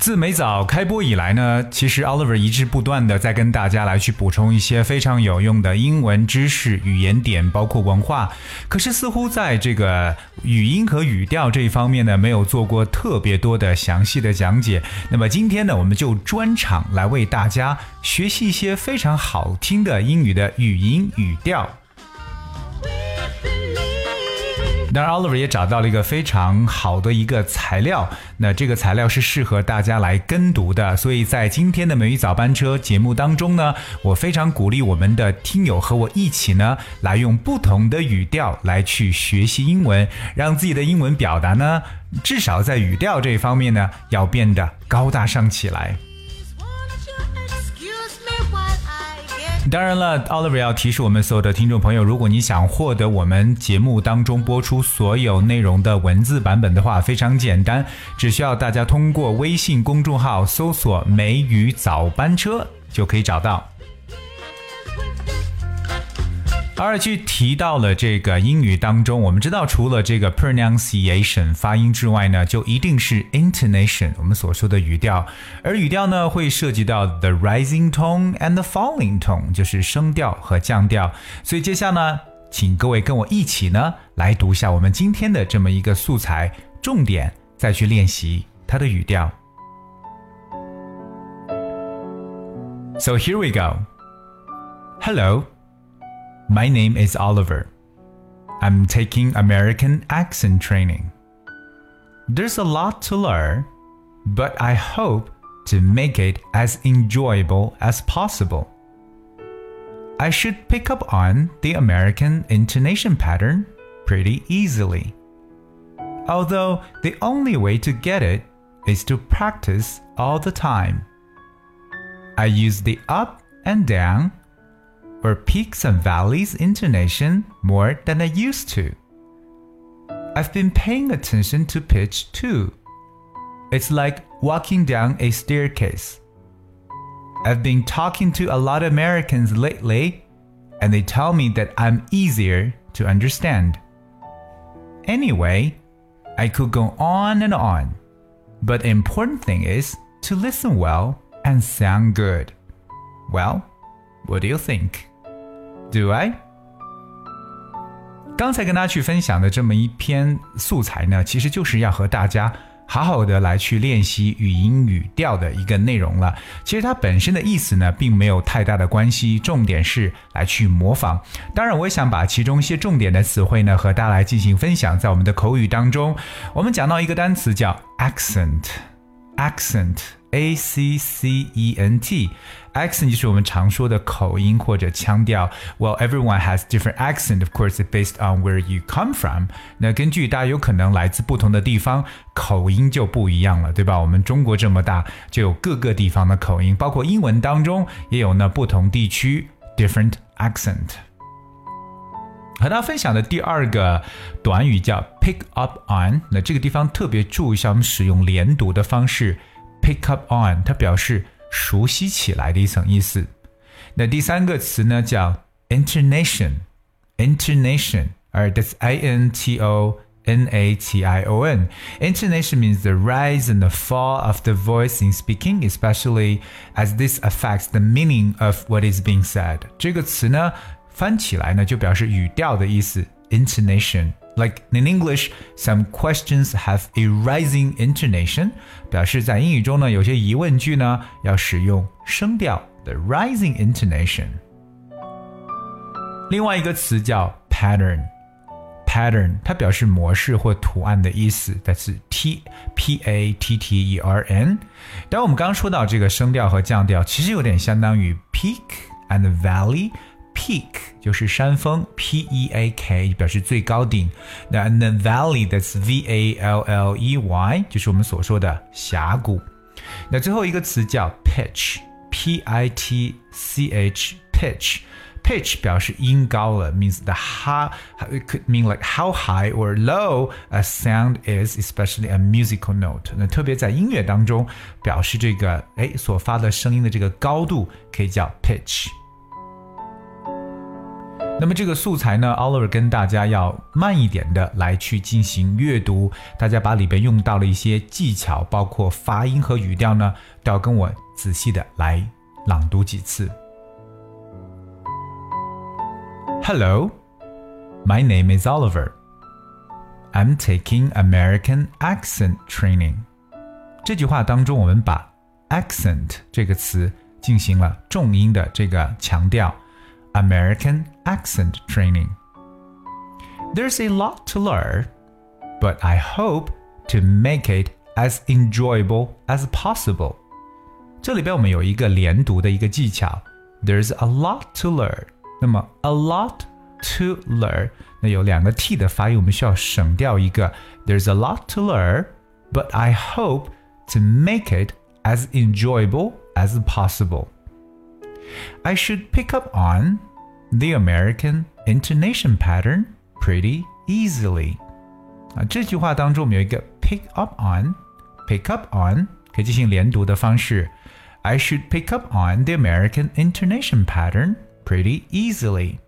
自美早开播以来呢，其实 Oliver 一直不断的在跟大家来去补充一些非常有用的英文知识、语言点，包括文化。可是似乎在这个语音和语调这一方面呢，没有做过特别多的详细的讲解。那么今天呢，我们就专场来为大家学习一些非常好听的英语的语音语调。当然，Oliver 也找到了一个非常好的一个材料，那这个材料是适合大家来跟读的。所以在今天的美语早班车节目当中呢，我非常鼓励我们的听友和我一起呢，来用不同的语调来去学习英文，让自己的英文表达呢，至少在语调这一方面呢，要变得高大上起来。当然了，Oliver 要提示我们所有的听众朋友，如果你想获得我们节目当中播出所有内容的文字版本的话，非常简单，只需要大家通过微信公众号搜索“梅雨早班车”就可以找到。而去提到了这个英语当中，我们知道除了这个 pronunciation 发音之外呢，就一定是 intonation 我们所说的语调。而语调呢，会涉及到 the rising tone and the falling tone，就是升调和降调。所以接下来呢，请各位跟我一起呢，来读一下我们今天的这么一个素材，重点再去练习它的语调。So here we go. Hello. My name is Oliver. I'm taking American accent training. There's a lot to learn, but I hope to make it as enjoyable as possible. I should pick up on the American intonation pattern pretty easily. Although the only way to get it is to practice all the time. I use the up and down or peaks and valleys intonation more than I used to. I've been paying attention to pitch too. It's like walking down a staircase. I've been talking to a lot of Americans lately, and they tell me that I'm easier to understand. Anyway, I could go on and on, but the important thing is to listen well and sound good. Well, what do you think? Do I？刚才跟大家去分享的这么一篇素材呢，其实就是要和大家好好的来去练习语音语调的一个内容了。其实它本身的意思呢，并没有太大的关系，重点是来去模仿。当然，我也想把其中一些重点的词汇呢，和大家来进行分享。在我们的口语当中，我们讲到一个单词叫 accent，accent。A C C E N T accent 就是我们常说的口音或者腔调。Well, everyone has different accent, of course, based on where you come from. 那根据大家有可能来自不同的地方，口音就不一样了，对吧？我们中国这么大，就有各个地方的口音，包括英文当中也有呢不同地区 different accent。和大家分享的第二个短语叫 pick up on，那这个地方特别注意一下，我们使用连读的方式。pick up on，它表示熟悉起来的一层意思。那第三个词呢叫 intonation，intonation，而 that's I N T O N A T I O N. Intonation means the rise and the fall of the voice in speaking, especially as this affects the meaning of what is being said. 这个词呢翻起来呢就表示语调的意思，intonation。 like in English, some questions have a rising intonation，表示在英语中呢，有些疑问句呢要使用升调的 rising intonation。另外一个词叫 pattern，pattern 它表示模式或图案的意思，但是 t p a t t e r n。当然我们刚刚说到这个升调和降调，其实有点相当于 peak and valley。Peak 就是山峰，P E A K 表示最高顶。那 the valley that's V A L L E Y 就是我们所说的峡谷。那最后一个词叫 pitch，P I T C H，pitch。Pitch 表示音高了，means the high it could mean like how high or low a sound is, especially a musical note。那特别在音乐当中，表示这个哎所发的声音的这个高度可以叫 pitch。 那么这个素材呢，Oliver 跟大家要慢一点的来去进行阅读，大家把里边用到了一些技巧，包括发音和语调呢，都要跟我仔细的来朗读几次。Hello, my name is Oliver. I'm taking American accent training. 这句话当中，我们把 accent 这个词进行了重音的这个强调。American accent training. There's a lot to learn, but I hope to make it as enjoyable as possible. 这里边我们有一个连读的一个技巧，There's a lot to learn。那么 a lot to learn，那有两个 t 的发音，我们需要省掉一个。There's a lot to learn, but I hope to make it as enjoyable as possible. I should pick up on the American intonation pattern pretty easily. 啊，这句话当中我们有一个 pick up on，pick up on 可以进行连读的方式。I should pick up on the American intonation pattern pretty easily.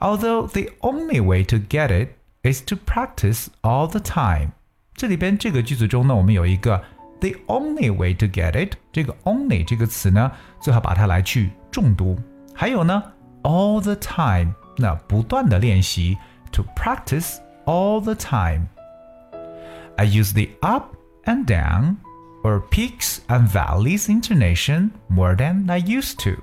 Although the only way to get it is to practice all the time. 这里边这个句子中呢，我们有一个 the only way to get it，这个 only 这个词呢，最好把它来去重读。还有呢，all the time，那不断的练习，to practice all the time。I use the up and down or peaks and valleys intonation more than I used to。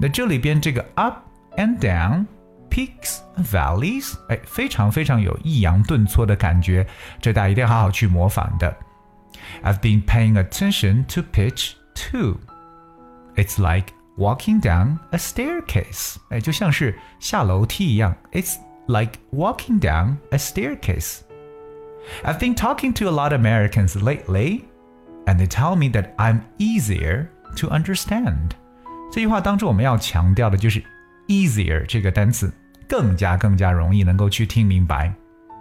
那这里边这个 up and down。peaks valleys，哎，非常非常有抑扬顿挫的感觉，这大家一定要好好去模仿的。 I've been paying attention to pitch too. It's like walking down a staircase. 哎，就像是下楼梯一样。It's like walking down a staircase. I've been talking to a lot of Americans lately, and they tell me that I'm easier to understand. 这句话当中我们要强调的就是 easier 这个单词，更加更加容易能够去听明白。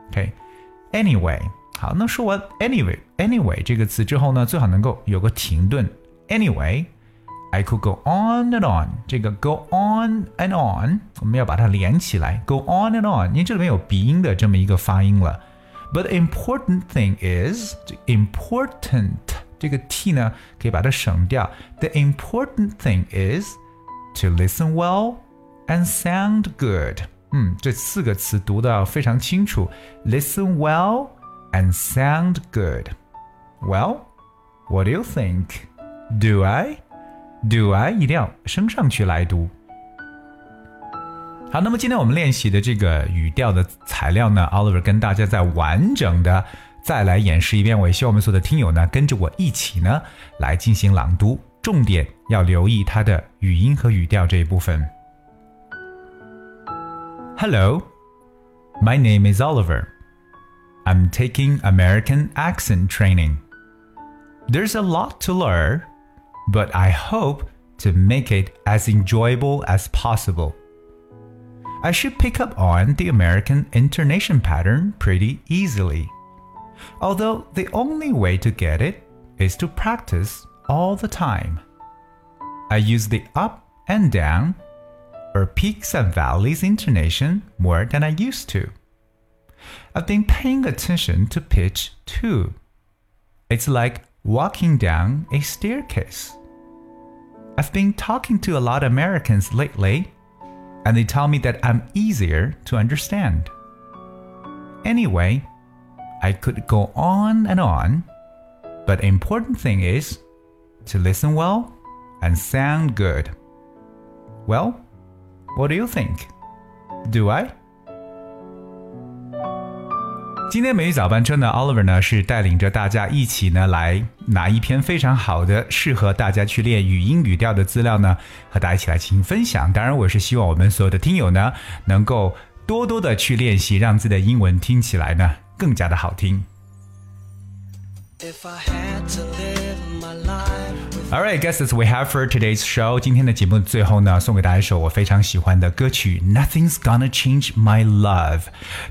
OK，Anyway，、okay? 好，那说完 anyway anyway 这个词之后呢，最好能够有个停顿。Anyway。I could go on and on，这个 go on and on，我们要把它连起来，go on and on，因为这里面有鼻音的这么一个发音了。But the important thing is，这 important 这个 t 呢，可以把它省掉。The important thing is to listen well and sound good。嗯，这四个词读的非常清楚。Listen well。 and sound good. Well, what do you think? Do I? Do I 一定要升上去来读。好，那么今天我们练习的这个语调的材料呢，Oliver 跟大家再完整的再来演示一遍。我也希望我们所有的听友呢，跟着我一起呢来进行朗读，重点要留意它的语音和语调这一部分。Hello, my name is Oliver. I'm taking American accent training. There's a lot to learn, but I hope to make it as enjoyable as possible. I should pick up on the American intonation pattern pretty easily, although the only way to get it is to practice all the time. I use the up and down or peaks and valleys intonation more than I used to. I've been paying attention to pitch too. It's like walking down a staircase. I've been talking to a lot of Americans lately, and they tell me that I'm easier to understand. Anyway, I could go on and on, but the important thing is to listen well and sound good. Well, what do you think? Do I? 今天美语早班车呢，Oliver 呢是带领着大家一起呢来拿一篇非常好的适合大家去练语音语调的资料呢，和大家一起来进行分享。当然，我是希望我们所有的听友呢，能够多多的去练习，让自己的英文听起来呢更加的好听。If I had to live All right, guys, that's we have for today's show. 今天的节目最后呢，送给大家一首我非常喜欢的歌曲《Nothing's Gonna Change My Love》。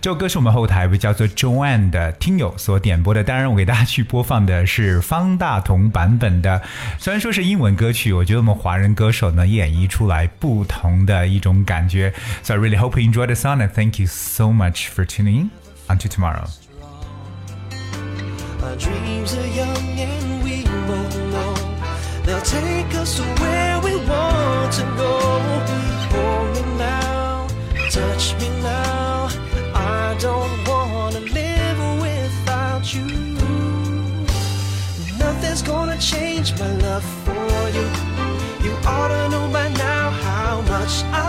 这首歌是我们后台一位叫做 Joanne 的听友所点播的。当然，我给大家去播放的是方大同版本的。虽然说是英文歌曲，我觉得我们华人歌手呢演绎出来不同的一种感觉。So I really hope you enjoy the song and thank you so much for tuning in. Until tomorrow. take us to where we want to go. Hold me now, touch me now. I don't wanna live without you. Nothing's gonna change my love for you. You ought to know by now how much I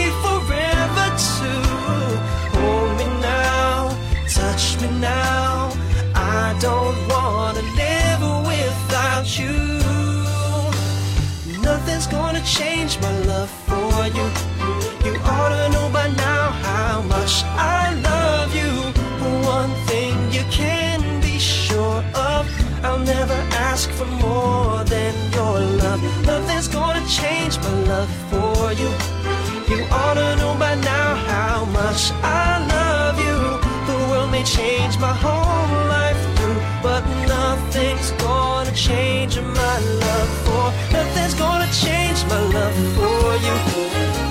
love for you. You ought to know by now how much I love you. The world may change my whole life through, but nothing's gonna change my love for. Nothing's gonna change my love for you.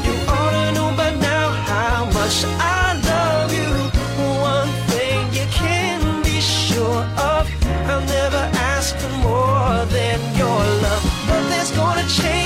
You ought to know by now how much I love you. One thing you can be sure of, I'll never ask for more than your love. Nothing's gonna change